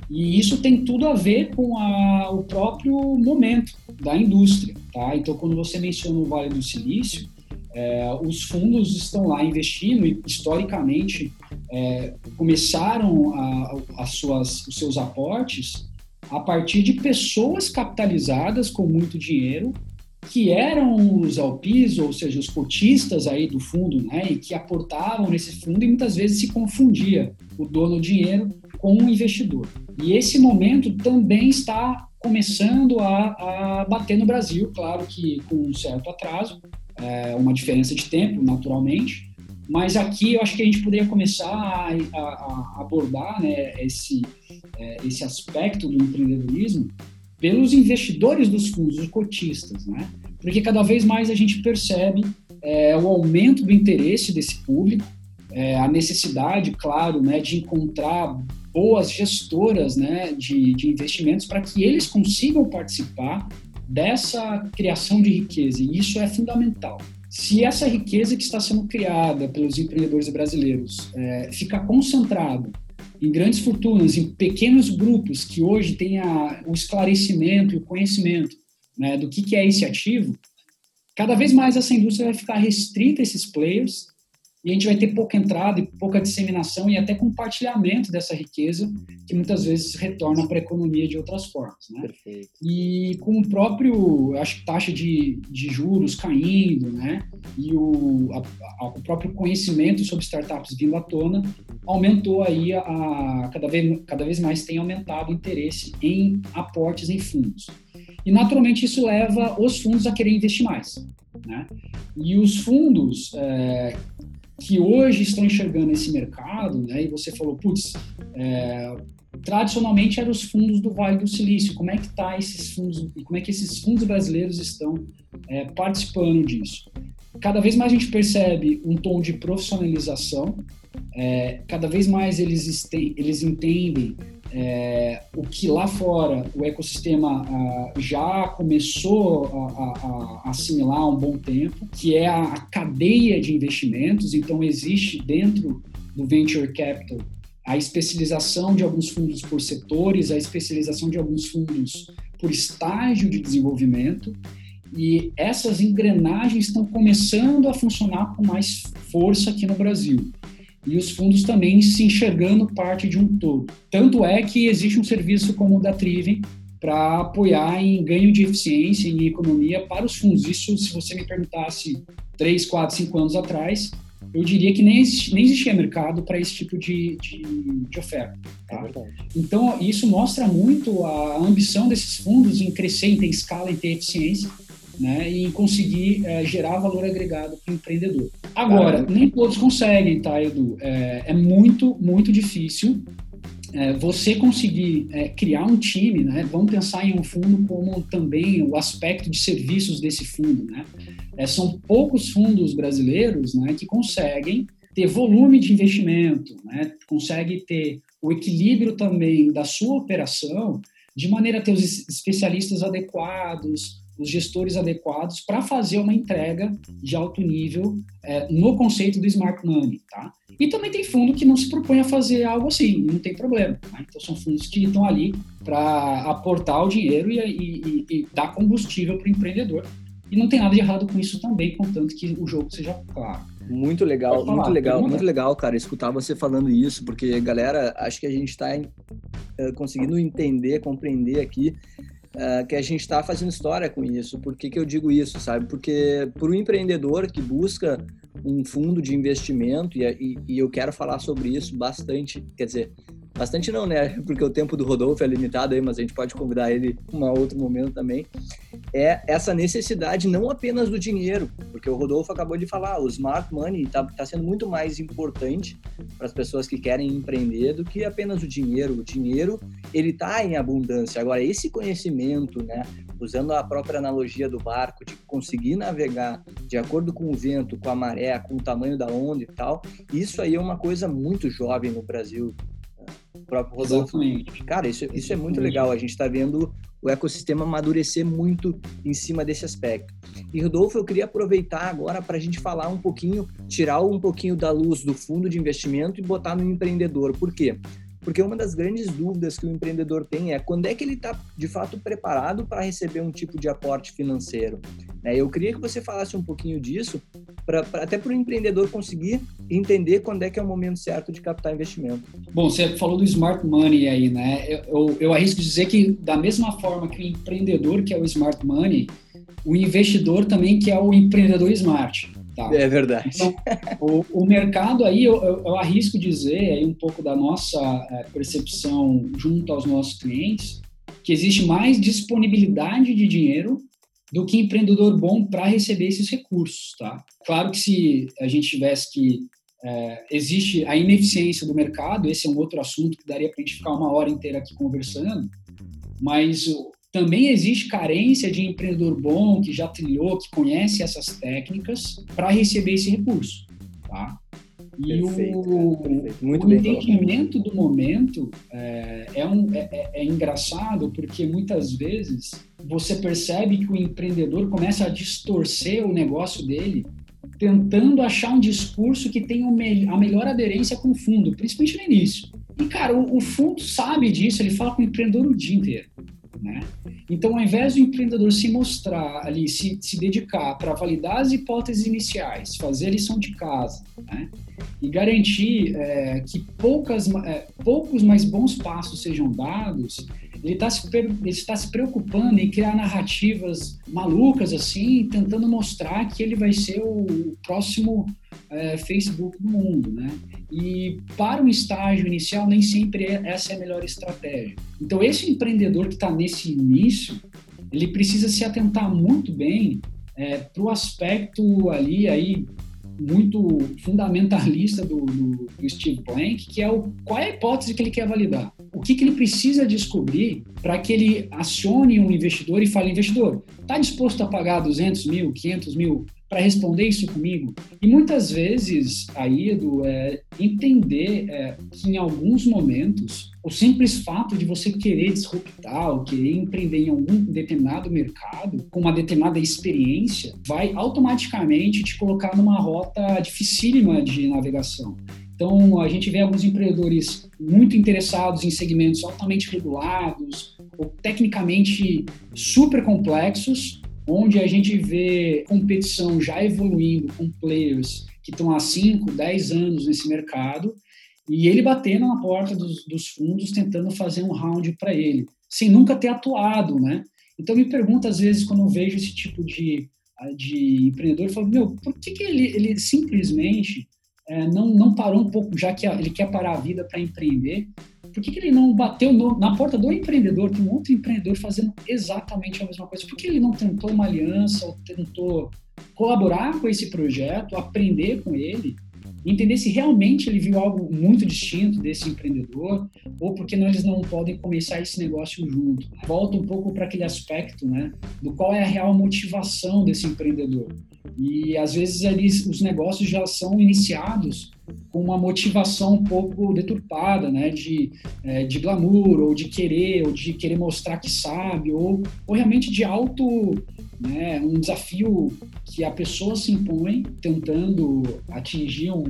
E isso tem tudo a ver com a, o próprio momento da indústria, tá? Então, quando você menciona o Vale do Silício, é, os fundos estão lá investindo e, historicamente, é, começaram a, suas, os seus aportes a partir de pessoas capitalizadas com muito dinheiro que eram os LPs, ou seja, os cotistas aí do fundo, né, e que aportavam nesse fundo e muitas vezes se confundia o dono do dinheiro com o investidor. E esse momento também está começando a, a bater no Brasil, claro que com um certo atraso, é, uma diferença de tempo, naturalmente, mas aqui eu acho que a gente poderia começar a, a, a abordar né, esse, é, esse aspecto do empreendedorismo pelos investidores dos fundos, os cotistas, né? Porque cada vez mais a gente percebe é, o aumento do interesse desse público, é, a necessidade, claro, né, de encontrar boas gestoras né, de, de investimentos para que eles consigam participar dessa criação de riqueza, e isso é fundamental. Se essa riqueza que está sendo criada pelos empreendedores brasileiros é, ficar concentrado em grandes fortunas, em pequenos grupos que hoje têm o esclarecimento e o conhecimento né, do que, que é esse ativo, cada vez mais essa indústria vai ficar restrita a esses players e a gente vai ter pouca entrada e pouca disseminação e até compartilhamento dessa riqueza que muitas vezes retorna para a economia de outras formas. Né? Perfeito. E com o próprio, acho que taxa de, de juros caindo, né? E o, a, a, o próprio conhecimento sobre startups vindo à tona, aumentou aí a, a, cada, vez, cada vez mais tem aumentado o interesse em aportes em fundos. E naturalmente isso leva os fundos a querer investir mais. Né? E os fundos é, que hoje estão enxergando esse mercado, né, e você falou, putz, é, tradicionalmente eram os fundos do Vale do Silício, como é que tá esses fundos, e como é que esses fundos brasileiros estão é, participando disso? Cada vez mais a gente percebe um tom de profissionalização, é, cada vez mais eles, eles entendem é, o que lá fora o ecossistema ah, já começou a, a, a, assimilar há um bom tempo, que é a, a cadeia de investimentos. Então, existe dentro do venture capital a especialização de alguns fundos por setores, a especialização de alguns fundos por estágio de desenvolvimento. E essas engrenagens estão começando a funcionar com mais força aqui no Brasil e os fundos também se enxergando parte de um todo. Tanto é que existe um serviço como o da Triven para apoiar em ganho de eficiência e economia para os fundos. Isso, se você me perguntasse 3, 4, 5 anos atrás, eu diria que nem, existia, nem existia mercado para esse tipo de, de, de oferta. Tá? É então, isso mostra muito a ambição desses fundos em crescer, em ter escala, em ter eficiência né, e conseguir é, gerar valor agregado para o empreendedor. Agora, nem todos conseguem, tá, Edu? É, é muito, muito difícil é, você conseguir é, criar um time, né? Vamos pensar em um fundo como também o aspecto de serviços desse fundo, né? É, são poucos fundos brasileiros, né, que conseguem ter volume de investimento, né? Consegue ter o equilíbrio também da sua operação de maneira a ter os especialistas adequados, os gestores adequados para fazer uma entrega de alto nível é, no conceito do smart money, tá? E também tem fundo que não se propõe a fazer algo assim, não tem problema. Tá? Então são fundos que estão ali para aportar o dinheiro e, e, e dar combustível para o empreendedor. E não tem nada de errado com isso também, contanto que o jogo seja claro. Muito legal, muito legal, muito legal, cara, escutar você falando isso, porque, galera, acho que a gente está eh, conseguindo entender, compreender aqui uh, que a gente está fazendo história com isso. Por que, que eu digo isso, sabe? Porque para o empreendedor que busca um fundo de investimento, e, e, e, eu quero falar sobre isso bastante, quer dizer, bastante não, né? Porque o tempo do Rodolfo é limitado aí, mas a gente pode convidar ele em um outro momento também. É essa necessidade não apenas do dinheiro, porque o Rodolfo acabou de falar, o smart money está tá sendo muito mais importante para as pessoas que querem empreender do que apenas o dinheiro. O dinheiro ele está em abundância. Agora esse conhecimento, né? Usando a própria analogia do barco, de conseguir navegar de acordo com o vento, com a maré, com o tamanho da onda e tal, isso aí é uma coisa muito jovem no Brasil o próprio Rodolfo. Cara, isso, isso é muito legal. A gente está vendo o ecossistema amadurecer muito em cima desse aspecto. E Rodolfo, eu queria aproveitar agora para a gente falar um pouquinho, tirar um pouquinho da luz do fundo de investimento e botar no empreendedor. Por quê? Porque uma das grandes dúvidas que o empreendedor tem é quando é que ele está de fato preparado para receber um tipo de aporte financeiro. Né? Eu queria que você falasse um pouquinho disso, pra, pra até para o empreendedor conseguir entender quando é que é o momento certo de captar investimento. Bom, você falou do smart money aí, né? Eu, eu, eu arrisco dizer que da mesma forma que o empreendedor que é o smart money, o investidor também que é o empreendedor smart. Tá. É verdade. Então, o, o, mercado aí, eu, eu, eu, arrisco dizer aí um pouco da nossa é, percepção junto aos nossos clientes, que existe mais disponibilidade de dinheiro do que empreendedor bom para receber esses recursos, tá? Claro que se a gente tivesse que é, existe a ineficiência do mercado, esse é um outro assunto que daria para a gente ficar uma hora inteira aqui conversando, mas também existe carência de empreendedor bom, que já trilhou, que conhece essas técnicas, para receber esse recurso. Tá? E perfeito, o, o entendimento do momento é, é, um, é, é, é, engraçado porque muitas vezes você percebe que o empreendedor começa a distorcer o negócio dele tentando achar um discurso que tenha a melhor aderência com o fundo, principalmente no início. E, cara, o, o fundo sabe disso, ele fala com o empreendedor o dia inteiro. Né? Então, ao invés do empreendedor se mostrar ali, se, se dedicar para validar as hipóteses iniciais, fazer a lição de casa, né? e garantir é, que poucas, é, poucos mais bons passos sejam dados, ele está se, tá se preocupando em criar narrativas malucas assim, tentando mostrar que ele vai ser o próximo é, Facebook do mundo, né? E para um estágio inicial, nem sempre é, essa é a melhor estratégia. Então, esse empreendedor que está nesse início, ele precisa se atentar muito bem é, para o aspecto ali aí muito fundamentalista do, do, do, Steve Blank, que é o qual é a hipótese que ele quer validar. O que, que ele precisa descobrir para que ele acione um investidor e fale, investidor, está disposto a pagar 200 mil, 500 mil para responder isso comigo. E muitas vezes, aí, Edu, é entender é, que em alguns momentos o simples fato de você querer disruptar ou querer empreender em algum determinado mercado com uma determinada experiência vai automaticamente te colocar numa rota dificílima de navegação. Então, a gente vê alguns empreendedores muito interessados em segmentos altamente regulados ou tecnicamente super complexos, onde a gente vê competição já evoluindo com players que estão há 5, 10 anos nesse mercado, e ele batendo na porta dos, dos fundos tentando fazer um round para ele, sem nunca ter atuado, né? Então me pergunta às vezes quando eu vejo esse tipo de, de empreendedor, eu falo, meu, por que, que ele, ele simplesmente é, não, não parou um pouco, já que ele quer parar a vida para empreender, por que, que ele não bateu no, na porta do empreendedor, tem um outro empreendedor fazendo exatamente a mesma coisa? Por que ele não tentou uma aliança ou tentou colaborar com esse projeto, aprender com ele, entender se realmente ele viu algo muito distinto desse empreendedor ou porque não, eles não podem começar esse negócio junto. Volta um pouco para aquele aspecto, né, do qual é a real motivação desse empreendedor. E às vezes eles, os negócios já são iniciados com uma motivação um pouco deturpada, né, de, é, de glamour, ou de querer, ou de querer mostrar que sabe, ou, ou realmente de auto, né, um desafio que a pessoa se impõe tentando atingir um,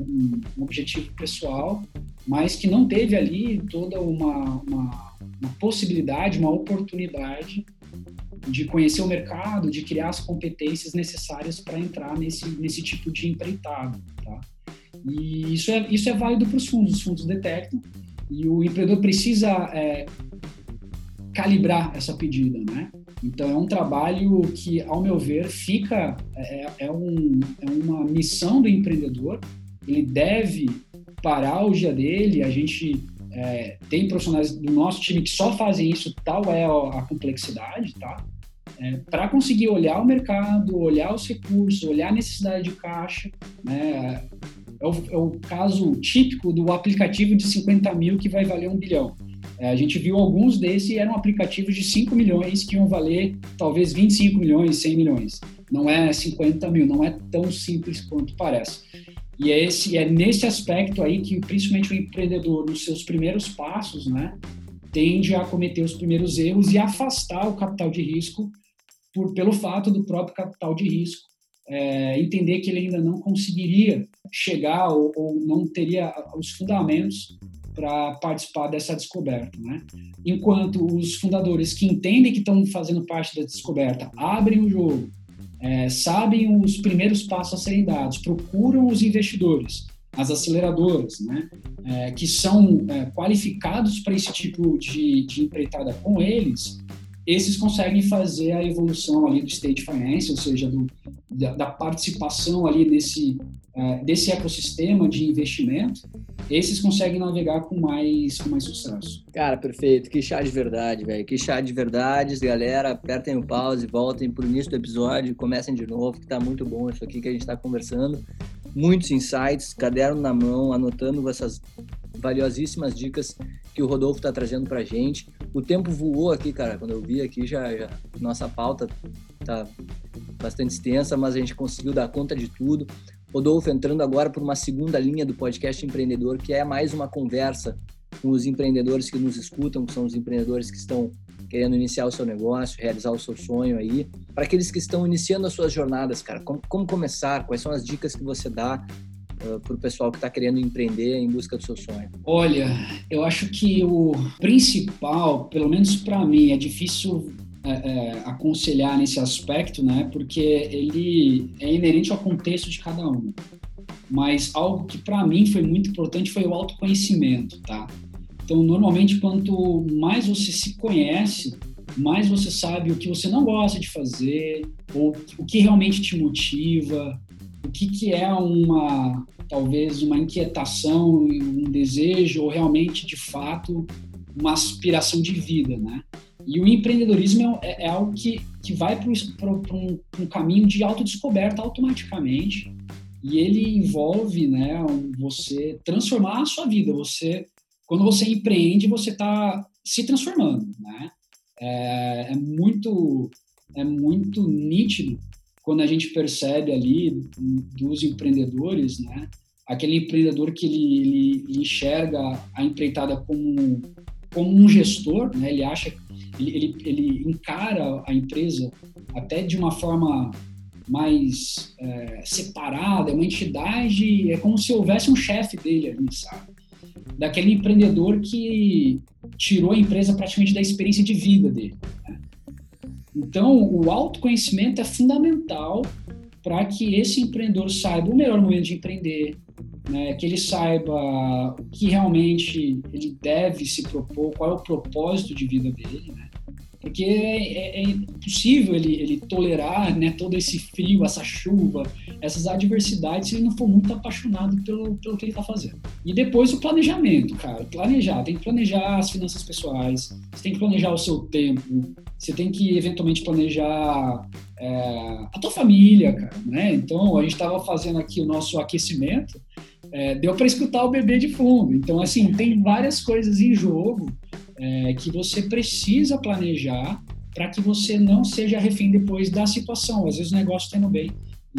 um objetivo pessoal, mas que não teve ali toda uma, uma, uma possibilidade, uma oportunidade de conhecer o mercado, de criar as competências necessárias para entrar nesse, nesse tipo de empreitada. Tá? E isso é, isso é válido para os fundos, os fundos detectam, e o empreendedor precisa é, calibrar essa pedida, né? Então é um trabalho que, ao meu ver, fica é, é, um, é uma missão do empreendedor. Ele deve parar o dia dele. A gente é, tem profissionais do nosso time que só fazem isso, tal é a complexidade, tá? É, para conseguir olhar o mercado, olhar os recursos, olhar a necessidade de caixa, né? É o, é o caso típico do aplicativo de 50 mil que vai valer um bilhão. É, a gente viu alguns desses eram aplicativos de 5 milhões que iam valer talvez 25 milhões, 100 milhões. Não é 50 mil, não é tão simples quanto parece. E é, esse, é nesse aspecto aí que, principalmente o empreendedor, nos seus primeiros passos, né, tende a cometer os primeiros erros e afastar o capital de risco por, pelo fato do próprio capital de risco é, entender que ele ainda não conseguiria chegar ou, ou não teria os fundamentos para participar dessa descoberta, né? Enquanto os fundadores que entendem que estão fazendo parte da descoberta abrem o jogo, é, sabem os primeiros passos a serem dados, procuram os investidores, as aceleradoras, né? É, que são é, qualificados para esse tipo de, de empreitada com eles, esses conseguem fazer a evolução ali do state finance, ou seja, do, da, da, participação ali desse, uh, desse ecossistema de investimento, esses conseguem navegar com mais, com mais sucesso. Cara, perfeito. Que chá de verdade, velho. Que chá de verdades, galera. Apertem o pause, voltem pro início do episódio, comecem de novo, que tá muito bom isso aqui que a gente está conversando. Muitos insights, caderno na mão, anotando essas valiosíssimas dicas que o Rodolfo está trazendo para gente. O tempo voou aqui, cara. Quando eu vi aqui, já, já nossa pauta tá bastante extensa, mas a gente conseguiu dar conta de tudo. Rodolfo entrando agora por uma segunda linha do podcast empreendedor, que é mais uma conversa com os empreendedores que nos escutam, que são os empreendedores que estão querendo iniciar o seu negócio, realizar o seu sonho aí. Para aqueles que estão iniciando as suas jornadas, cara, como, como começar? Quais são as dicas que você dá uh, para o pessoal que está querendo empreender em busca do seu sonho? Olha, eu acho que o principal, pelo menos para mim, é difícil é, é, aconselhar nesse aspecto, né? Porque ele é inerente ao contexto de cada um. Mas algo que para mim foi muito importante foi o autoconhecimento, tá? Então, normalmente, quanto mais você se conhece, mais você sabe o que você não gosta de fazer, ou o que realmente te motiva, o que, que é uma, talvez, uma inquietação, um desejo, ou realmente, de fato, uma aspiração de vida, né? E o empreendedorismo é, é algo que, que vai para um, um, caminho de autodescoberta automaticamente. E ele envolve né, você transformar a sua vida. Você, quando você empreende, você está se transformando. Né? É, é, muito, é muito nítido quando a gente percebe ali dos empreendedores, né? aquele empreendedor que ele, ele, ele enxerga a empreitada como, como um gestor, né? ele acha ele, ele, ele encara a empresa até de uma forma mais é, separada, é uma entidade, é como se houvesse um chefe dele ali, sabe? Daquele empreendedor que tirou a empresa praticamente da experiência de vida dele. Né? Então, o autoconhecimento é fundamental para que esse empreendedor saiba o melhor momento de empreender, né? que ele saiba o que realmente ele deve se propor, qual é o propósito de vida dele, né? porque é, é, é impossível ele, ele tolerar né, todo esse frio, essa chuva, essas adversidades se ele não for muito apaixonado pelo, pelo que ele está fazendo. E depois o planejamento, cara, planejar, tem que planejar as finanças pessoais, você tem que planejar o seu tempo, você tem que eventualmente planejar é, a tua família, cara, né? Então a gente estava fazendo aqui o nosso aquecimento, é, deu para escutar o bebê de fundo. Então assim tem várias coisas em jogo é, que você precisa planejar para que você não seja refém depois da situação. Às vezes o negócio está indo bem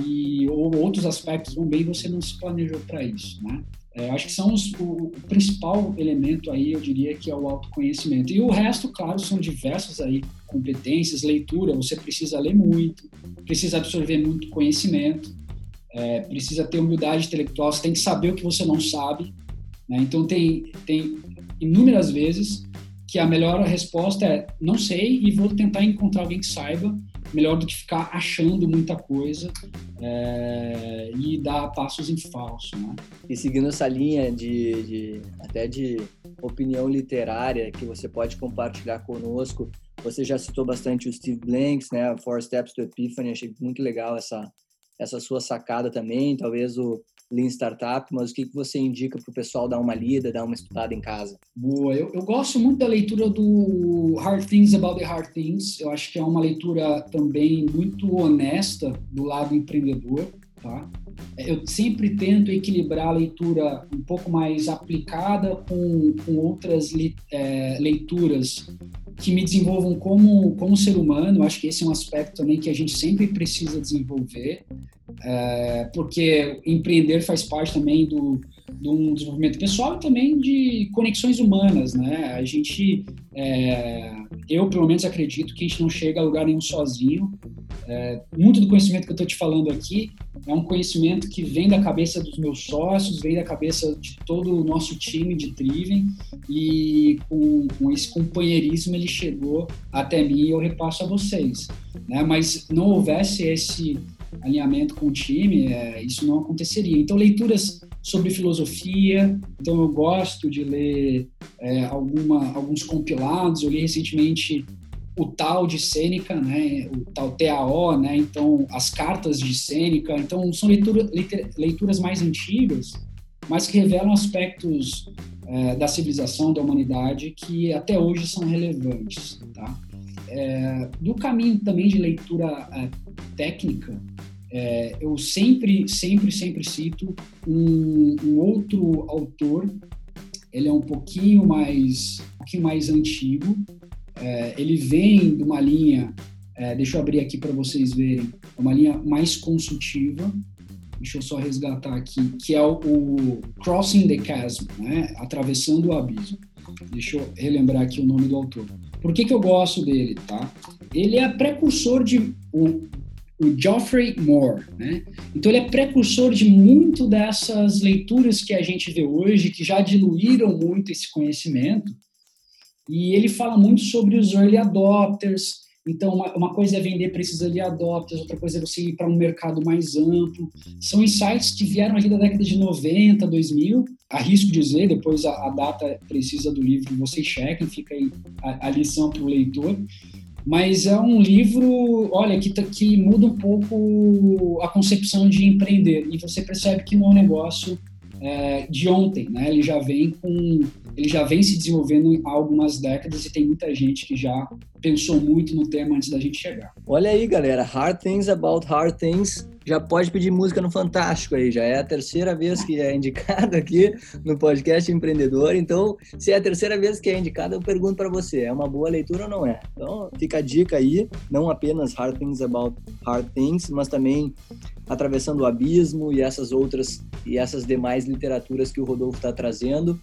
e ou outros aspectos vão bem e você não se planejou para isso, né? É, acho que são os, o, o, principal elemento aí, eu diria que é o autoconhecimento. E o resto, claro, são diversas aí competências, leitura, você precisa ler muito, precisa absorver muito conhecimento, é, precisa ter humildade intelectual, você tem que saber o que você não sabe. Né? Então, tem, tem inúmeras vezes que a melhor resposta é não sei e vou tentar encontrar alguém que saiba, melhor do que ficar achando muita coisa é, e dar passos em falso, né? E seguindo essa linha de, de, até de opinião literária que você pode compartilhar conosco, você já citou bastante o Steve Blanks, né? Four Steps to Epiphany, achei muito legal essa essa sua sacada também, talvez o Lean Startup, mas o que, que você indica para o pessoal dar uma lida, dar uma estudada em casa? Boa, eu, eu, gosto muito da leitura do Hard Things About the Hard Things. Eu acho que é uma leitura também muito honesta do lado empreendedor. Tá? Eu sempre tento equilibrar a leitura um pouco mais aplicada com, com outras é, leituras que me desenvolvam como, como ser humano. Acho que esse é um aspecto também que a gente sempre precisa desenvolver, é, porque empreender faz parte também do, de um desenvolvimento pessoal e também de conexões humanas, né? A gente, é, eu pelo menos acredito que a gente não chega a lugar nenhum sozinho. É, muito do conhecimento que eu estou te falando aqui é um conhecimento que vem da cabeça dos meus sócios, vem da cabeça de todo o nosso time de Triven e com, com esse companheirismo ele chegou até mim e eu repasso a vocês. Né? Mas não houvesse esse alinhamento com o time, é, isso não aconteceria. Então, leituras sobre filosofia, então eu gosto de ler é, alguma, alguns compilados, eu li recentemente o tal de Sêneca, né, o tal TAO, né, então as cartas de Sêneca, então são leitura, leituras mais antigas, mas que revelam aspectos é, da civilização, da humanidade, que até hoje são relevantes, tá? É, do caminho também de leitura é, técnica, é, eu sempre, sempre, sempre cito um, um, outro autor. Ele é um pouquinho mais, um pouquinho mais antigo, é, ele vem de uma linha, é, deixa eu abrir aqui para vocês verem, uma linha mais consultiva, deixa eu só resgatar aqui, que é o, o Crossing the Chasm, né? atravessando o abismo. Deixa eu relembrar aqui o nome do autor. Por que, que eu gosto dele, tá? Ele é precursor de o, o Geoffrey Moore, né? Então ele é precursor de muito dessas leituras que a gente vê hoje, que já diluíram muito esse conhecimento, e ele fala muito sobre os early adopters. Então, uma, uma coisa é vender para esses early adopters, outra coisa é você ir para um mercado mais amplo. São insights que vieram ali da década de 90, 2000. Arrisco dizer, depois a, a data precisa do livro, vocês chequem, fica aí a, a lição para o leitor. Mas é um livro, olha, que, que muda um pouco a concepção de empreender. E você percebe que não é um negócio é, de ontem, né? Ele já vem com, ele já vem se desenvolvendo há algumas décadas e tem muita gente que já pensou muito no tema antes da gente chegar. Olha aí, galera, Hard Things About Hard Things já pode pedir música no Fantástico aí, já é a terceira vez que é indicado aqui no podcast Empreendedor. Então, se é a terceira vez que é indicado, eu pergunto para você, é uma boa leitura ou não é? Então, fica a dica aí, não apenas Hard Things About Hard Things, mas também Atravessando o Abismo e essas outras e essas demais literaturas que o Rodolfo está trazendo.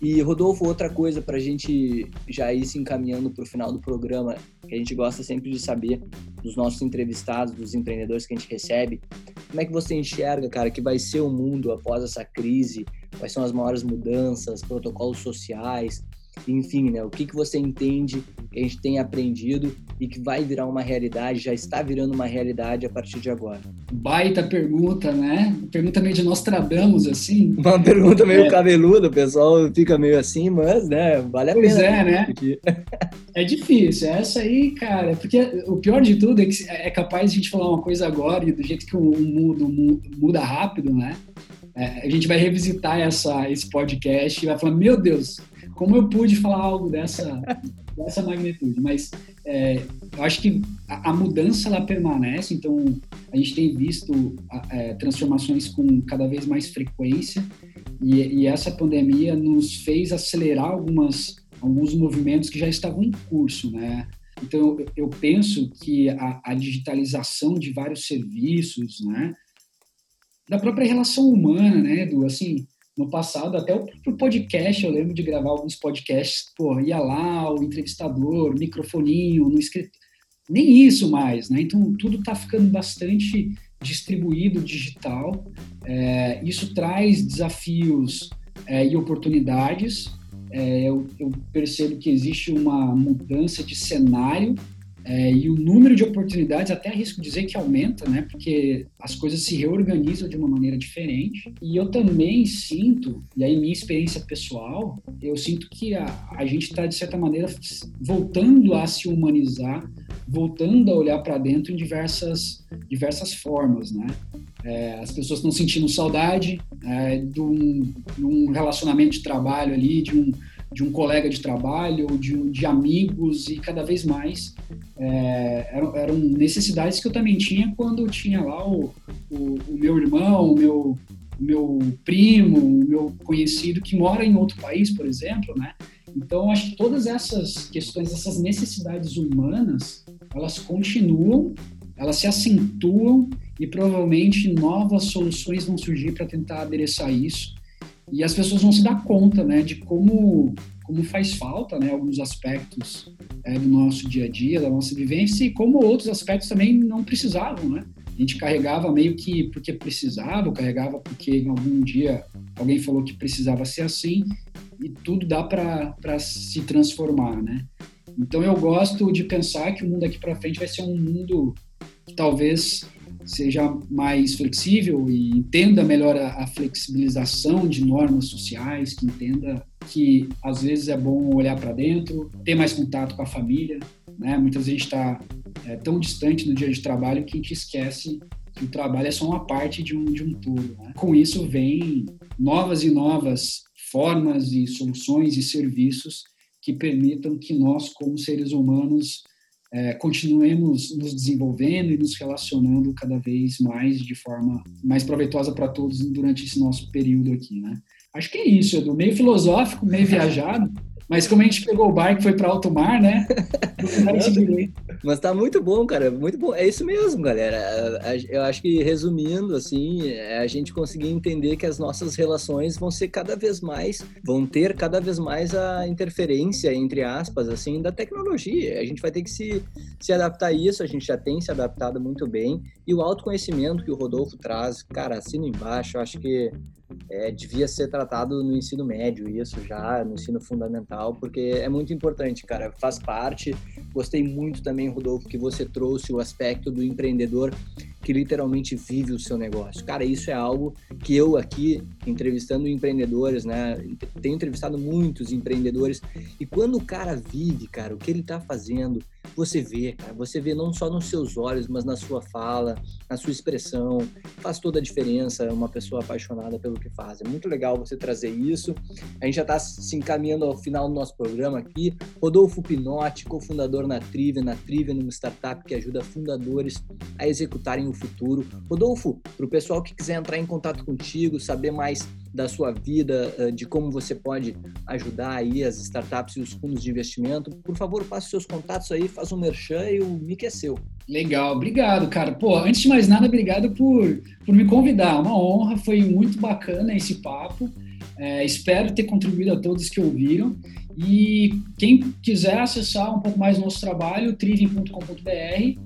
E, Rodolfo, outra coisa para a gente já ir se encaminhando para o final do programa, que a gente gosta sempre de saber dos nossos entrevistados, dos empreendedores que a gente recebe, como é que você enxerga, cara, que vai ser o mundo após essa crise? Quais são as maiores mudanças, protocolos sociais? Enfim, né? O que, que você entende que a gente tem aprendido e que vai virar uma realidade, já está virando uma realidade a partir de agora? Baita pergunta, né? Pergunta meio de nós tradamos, assim. Uma pergunta meio é. cabeluda, o pessoal fica meio assim, mas, né, vale a pois pena. é, né? É difícil, essa aí, cara, porque o pior de tudo é que é capaz de a gente falar uma coisa agora e do jeito que o mundo muda rápido, né? É, a gente vai revisitar essa, esse podcast e vai falar, meu Deus, como eu pude falar algo dessa, dessa magnitude, mas é, eu acho que a, a, mudança ela permanece, então a gente tem visto é, transformações com cada vez mais frequência e, e, essa pandemia nos fez acelerar algumas, alguns movimentos que já estavam em curso, né? Então eu, penso que a, a digitalização de vários serviços, né? Da própria relação humana, né, do assim, no passado, até o podcast, eu lembro de gravar alguns podcasts, pô, ia lá, o entrevistador, microfoninho, no escrito, nem isso mais, né? Então, tudo está ficando bastante distribuído, digital. É, isso traz desafios é, e oportunidades. É, eu, eu percebo que existe uma mudança de cenário é, e o número de oportunidades, até arrisco dizer que aumenta, né? Porque as coisas se reorganizam de uma maneira diferente. E eu também sinto, e aí minha experiência pessoal, eu sinto que a, a gente está, de certa maneira, voltando a se humanizar voltando a olhar para dentro em diversas, diversas formas, né? É, as pessoas estão sentindo saudade é, de, um, de, um, relacionamento de trabalho ali, de um, de um colega de trabalho, de, de amigos e cada vez mais é, eram, eram, necessidades que eu também tinha quando eu tinha lá o, o, o meu irmão, o meu, meu primo, o meu conhecido que mora em outro país, por exemplo, né? Então, acho que todas essas questões, essas necessidades humanas, elas continuam, elas se acentuam e provavelmente novas soluções vão surgir para tentar adereçar isso. E as pessoas vão se dar conta, né, de como como faz falta, né, alguns aspectos é, do nosso dia a dia, da nossa vivência e como outros aspectos também não precisavam, né? A gente carregava meio que porque precisava, carregava porque em algum dia alguém falou que precisava ser assim e tudo dá para se transformar, né? Então eu gosto de pensar que o mundo daqui para frente vai ser um mundo que talvez seja mais flexível e entenda melhor a, a, flexibilização de normas sociais, que entenda que às vezes é bom olhar para dentro, ter mais contato com a família, né? Muitas vezes a gente está é, tão distante no dia de trabalho que a gente esquece que o trabalho é só uma parte de um, de um todo. Né? Com isso vem novas e novas formas e soluções e serviços que permitam que nós, como seres humanos, é, continuemos nos desenvolvendo e nos relacionando cada vez mais de forma mais proveitosa para todos durante esse nosso período aqui, né? Acho que é isso, Edu. Meio filosófico, meio viajado, mas como a gente pegou o barco e foi para alto mar, né? Mas tá muito bom, cara, muito bom. É isso mesmo, galera. Eu acho que resumindo, assim, é a gente conseguir entender que as nossas relações vão ser cada vez mais, vão ter cada vez mais a interferência, entre aspas, assim, da tecnologia. A gente vai ter que se, se adaptar a isso, a gente já tem se adaptado muito bem. E o autoconhecimento que o Rodolfo traz, cara, assino embaixo, eu acho que é, devia ser tratado no ensino médio, isso já, no ensino fundamental, porque é muito importante, cara, faz parte. Gostei muito também, Rodolfo, que você trouxe o aspecto do empreendedor que literalmente vive o seu negócio. Cara, isso é algo que eu aqui, entrevistando empreendedores, né, tenho entrevistado muitos empreendedores, e quando o cara vive, cara, o que ele tá fazendo, você vê, cara, você vê não só nos seus olhos, mas na sua fala, na sua expressão, faz toda a diferença uma pessoa apaixonada pelo que faz. É muito legal você trazer isso. A gente já está se encaminhando ao final do nosso programa aqui. Rodolfo Pinotti, cofundador na Trivia, na Trivia, numa startup que ajuda fundadores a executarem o futuro. Rodolfo, para o pessoal que quiser entrar em contato contigo, saber mais da sua vida, eh, de como você pode ajudar aí as startups e os fundos de investimento, por favor, passe seus contatos aí, faz um merchan e o mic é seu. Legal, obrigado, cara. Pô, antes de mais nada, obrigado por, por me convidar. Uma honra, foi muito bacana esse papo. É, espero ter contribuído a todos que ouviram. E quem quiser acessar um pouco mais do nosso trabalho, triving.com.br,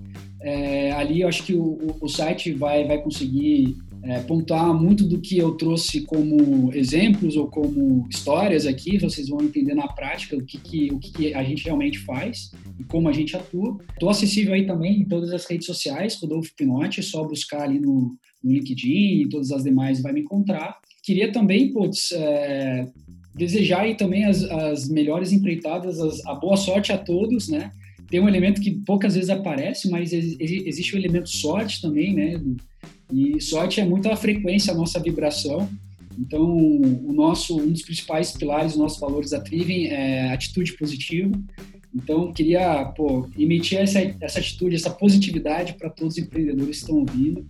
é, ali eu acho que o, o, site vai, vai conseguir é, pontuar muito do que eu trouxe como exemplos ou como histórias aqui, vocês vão entender na prática o que, que, o que, que a gente realmente faz e como a gente atua. Estou acessível aí também em todas as redes sociais, Rodolfo Pinotti, é só buscar ali no, no LinkedIn e todas as demais vai me encontrar. Queria também, putz, é, desejar aí também as, as melhores empreitadas, as, a boa sorte a todos, né? Tem um elemento que poucas vezes aparece, mas existe o elemento sorte também, né? E sorte é muito a frequência, a nossa vibração. Então, o nosso, um dos principais pilares, nossos valores da Triven é atitude positiva. Então, queria pô, emitir essa, essa atitude, essa positividade para todos os empreendedores que estão ouvindo,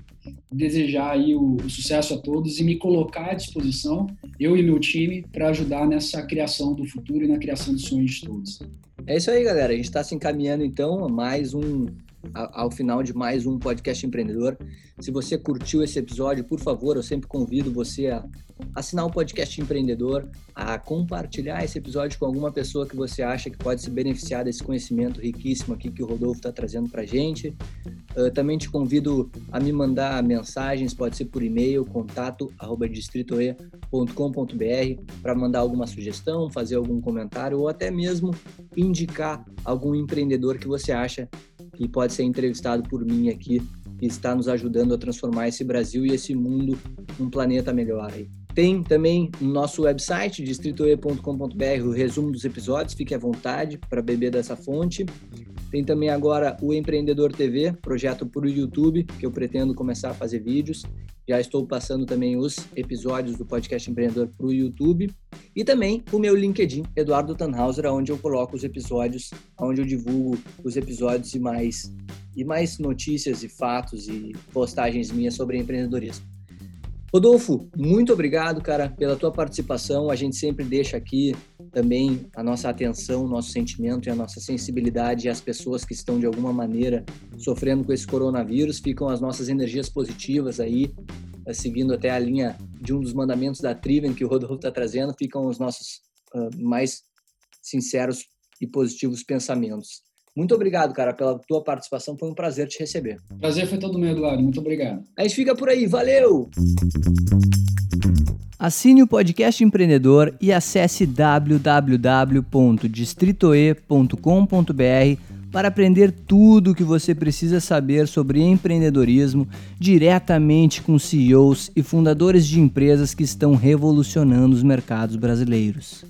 desejar aí o, o, sucesso a todos e me colocar à disposição, eu e meu time, para ajudar nessa criação do futuro e na criação dos sonhos de todos. É isso aí, galera. A gente está se encaminhando então a mais um ao final de mais um podcast empreendedor. Se você curtiu esse episódio, por favor, eu sempre convido você a assinar o podcast empreendedor, a compartilhar esse episódio com alguma pessoa que você acha que pode se beneficiar desse conhecimento riquíssimo aqui que o Rodolfo está trazendo para gente. Eu também te convido a me mandar mensagens, pode ser por e-mail, contato distritoe.com.br para mandar alguma sugestão, fazer algum comentário ou até mesmo indicar algum empreendedor que você acha que pode ser entrevistado por mim aqui e está nos ajudando a transformar esse Brasil e esse mundo num planeta melhor aí. Tem também no nosso website, distritoe.com.br, o resumo dos episódios, fique à vontade para beber dessa fonte. Tem também agora o Empreendedor TV, projeto para o YouTube, que eu pretendo começar a fazer vídeos. Já estou passando também os episódios do podcast Empreendedor para o YouTube. E também o meu LinkedIn, Eduardo Tannhauser, onde eu coloco os episódios, onde eu divulgo os episódios e mais, e mais notícias e fatos e postagens minhas sobre empreendedorismo. Rodolfo, muito obrigado, cara, pela tua participação. A gente sempre deixa aqui também a nossa atenção, o nosso sentimento e a nossa sensibilidade às pessoas que estão de alguma maneira sofrendo com esse coronavírus. Ficam as nossas energias positivas aí, eh, seguindo até a linha de um dos mandamentos da Triven que o Rodolfo está trazendo. Ficam os nossos uh, mais sinceros e positivos pensamentos. Muito obrigado, cara, pela tua participação. Foi um prazer te receber. Prazer foi todo meu, Eduardo. Muito obrigado. A gente fica por aí. Valeu! Assine o podcast empreendedor e acesse www.distritoe.com.br para aprender tudo o que você precisa saber sobre empreendedorismo diretamente com CEOs e fundadores de empresas que estão revolucionando os mercados brasileiros.